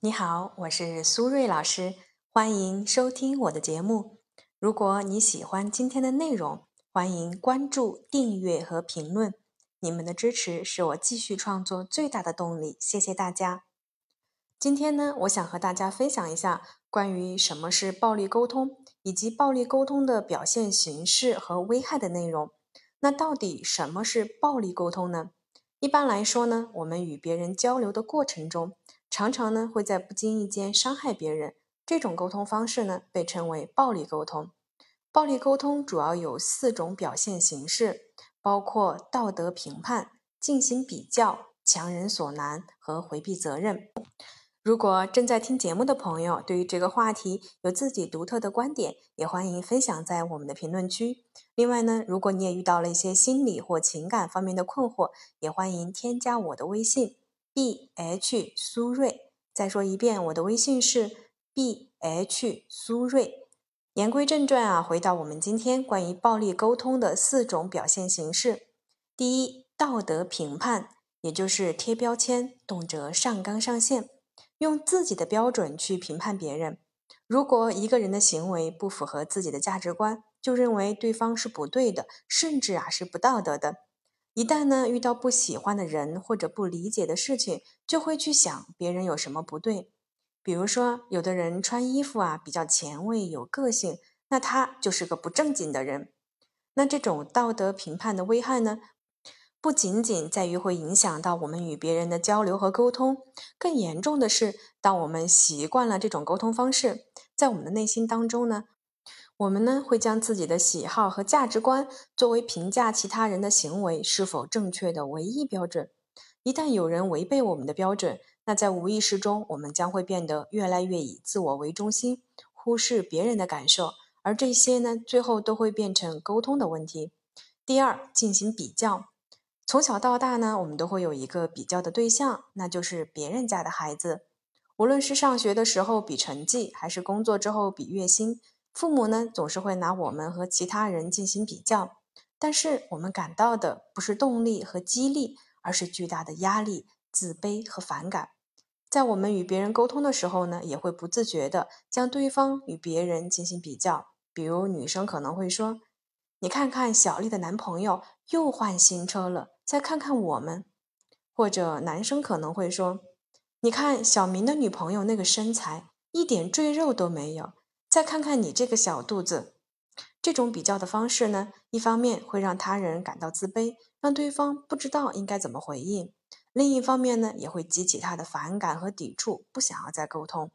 你好，我是苏瑞老师，欢迎收听我的节目。如果你喜欢今天的内容，欢迎关注、订阅和评论。你们的支持是我继续创作最大的动力，谢谢大家。今天呢，我想和大家分享一下关于什么是暴力沟通，以及暴力沟通的表现形式和危害的内容。那到底什么是暴力沟通呢？一般来说呢，我们与别人交流的过程中，常常呢会在不经意间伤害别人。这种沟通方式呢被称为暴力沟通。暴力沟通主要有四种表现形式，包括道德评判、进行比较、强人所难和回避责任。如果正在听节目的朋友对于这个话题有自己独特的观点，也欢迎分享在我们的评论区。另外呢，如果你也遇到了一些心理或情感方面的困惑，也欢迎添加我的微信 b h 苏瑞。再说一遍，我的微信是 b h 苏瑞。言归正传啊，回到我们今天关于暴力沟通的四种表现形式。第一，道德评判，也就是贴标签，动辄上纲上线。用自己的标准去评判别人。如果一个人的行为不符合自己的价值观，就认为对方是不对的，甚至啊是不道德的。一旦呢遇到不喜欢的人或者不理解的事情，就会去想别人有什么不对。比如说，有的人穿衣服啊比较前卫有个性，那他就是个不正经的人。那这种道德评判的危害呢？不仅仅在于会影响到我们与别人的交流和沟通，更严重的是，当我们习惯了这种沟通方式，在我们的内心当中呢，我们呢会将自己的喜好和价值观作为评价其他人的行为是否正确的唯一标准。一旦有人违背我们的标准，那在无意识中，我们将会变得越来越以自我为中心，忽视别人的感受，而这些呢，最后都会变成沟通的问题。第二，进行比较。从小到大呢，我们都会有一个比较的对象，那就是别人家的孩子。无论是上学的时候比成绩，还是工作之后比月薪，父母呢总是会拿我们和其他人进行比较。但是我们感到的不是动力和激励，而是巨大的压力、自卑和反感。在我们与别人沟通的时候呢，也会不自觉地将对方与别人进行比较。比如女生可能会说：“你看看小丽的男朋友又换新车了。”再看看我们，或者男生可能会说：“你看小明的女朋友那个身材，一点赘肉都没有。再看看你这个小肚子。”这种比较的方式呢，一方面会让他人感到自卑，让对方不知道应该怎么回应；另一方面呢，也会激起他的反感和抵触，不想要再沟通。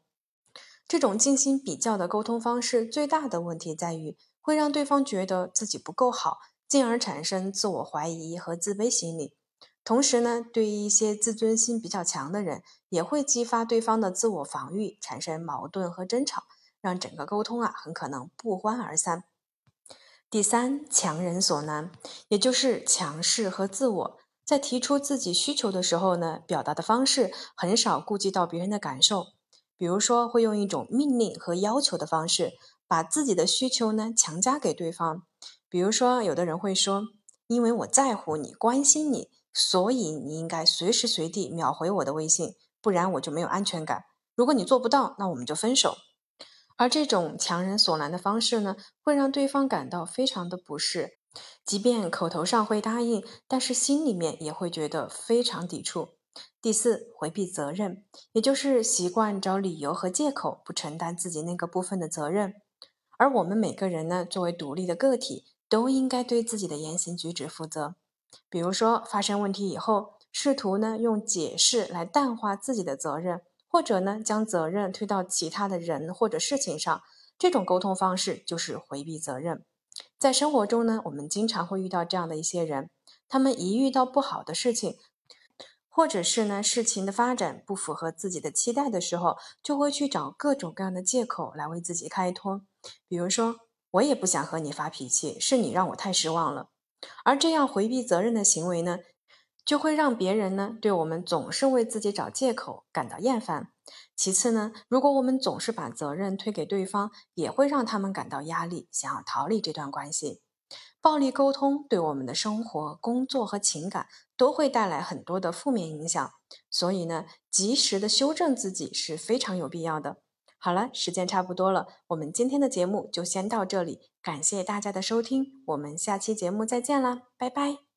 这种进行比较的沟通方式，最大的问题在于会让对方觉得自己不够好。进而产生自我怀疑和自卑心理，同时呢，对于一些自尊心比较强的人，也会激发对方的自我防御，产生矛盾和争吵，让整个沟通啊很可能不欢而散。第三，强人所难，也就是强势和自我，在提出自己需求的时候呢，表达的方式很少顾及到别人的感受，比如说会用一种命令和要求的方式，把自己的需求呢强加给对方。比如说，有的人会说：“因为我在乎你，关心你，所以你应该随时随地秒回我的微信，不然我就没有安全感。如果你做不到，那我们就分手。”而这种强人所难的方式呢，会让对方感到非常的不适，即便口头上会答应，但是心里面也会觉得非常抵触。第四，回避责任，也就是习惯找理由和借口，不承担自己那个部分的责任。而我们每个人呢，作为独立的个体。都应该对自己的言行举止负责。比如说，发生问题以后，试图呢用解释来淡化自己的责任，或者呢将责任推到其他的人或者事情上，这种沟通方式就是回避责任。在生活中呢，我们经常会遇到这样的一些人，他们一遇到不好的事情，或者是呢事情的发展不符合自己的期待的时候，就会去找各种各样的借口来为自己开脱。比如说。我也不想和你发脾气，是你让我太失望了。而这样回避责任的行为呢，就会让别人呢对我们总是为自己找借口感到厌烦。其次呢，如果我们总是把责任推给对方，也会让他们感到压力，想要逃离这段关系。暴力沟通对我们的生活、工作和情感都会带来很多的负面影响，所以呢，及时的修正自己是非常有必要的。好了，时间差不多了，我们今天的节目就先到这里，感谢大家的收听，我们下期节目再见啦，拜拜。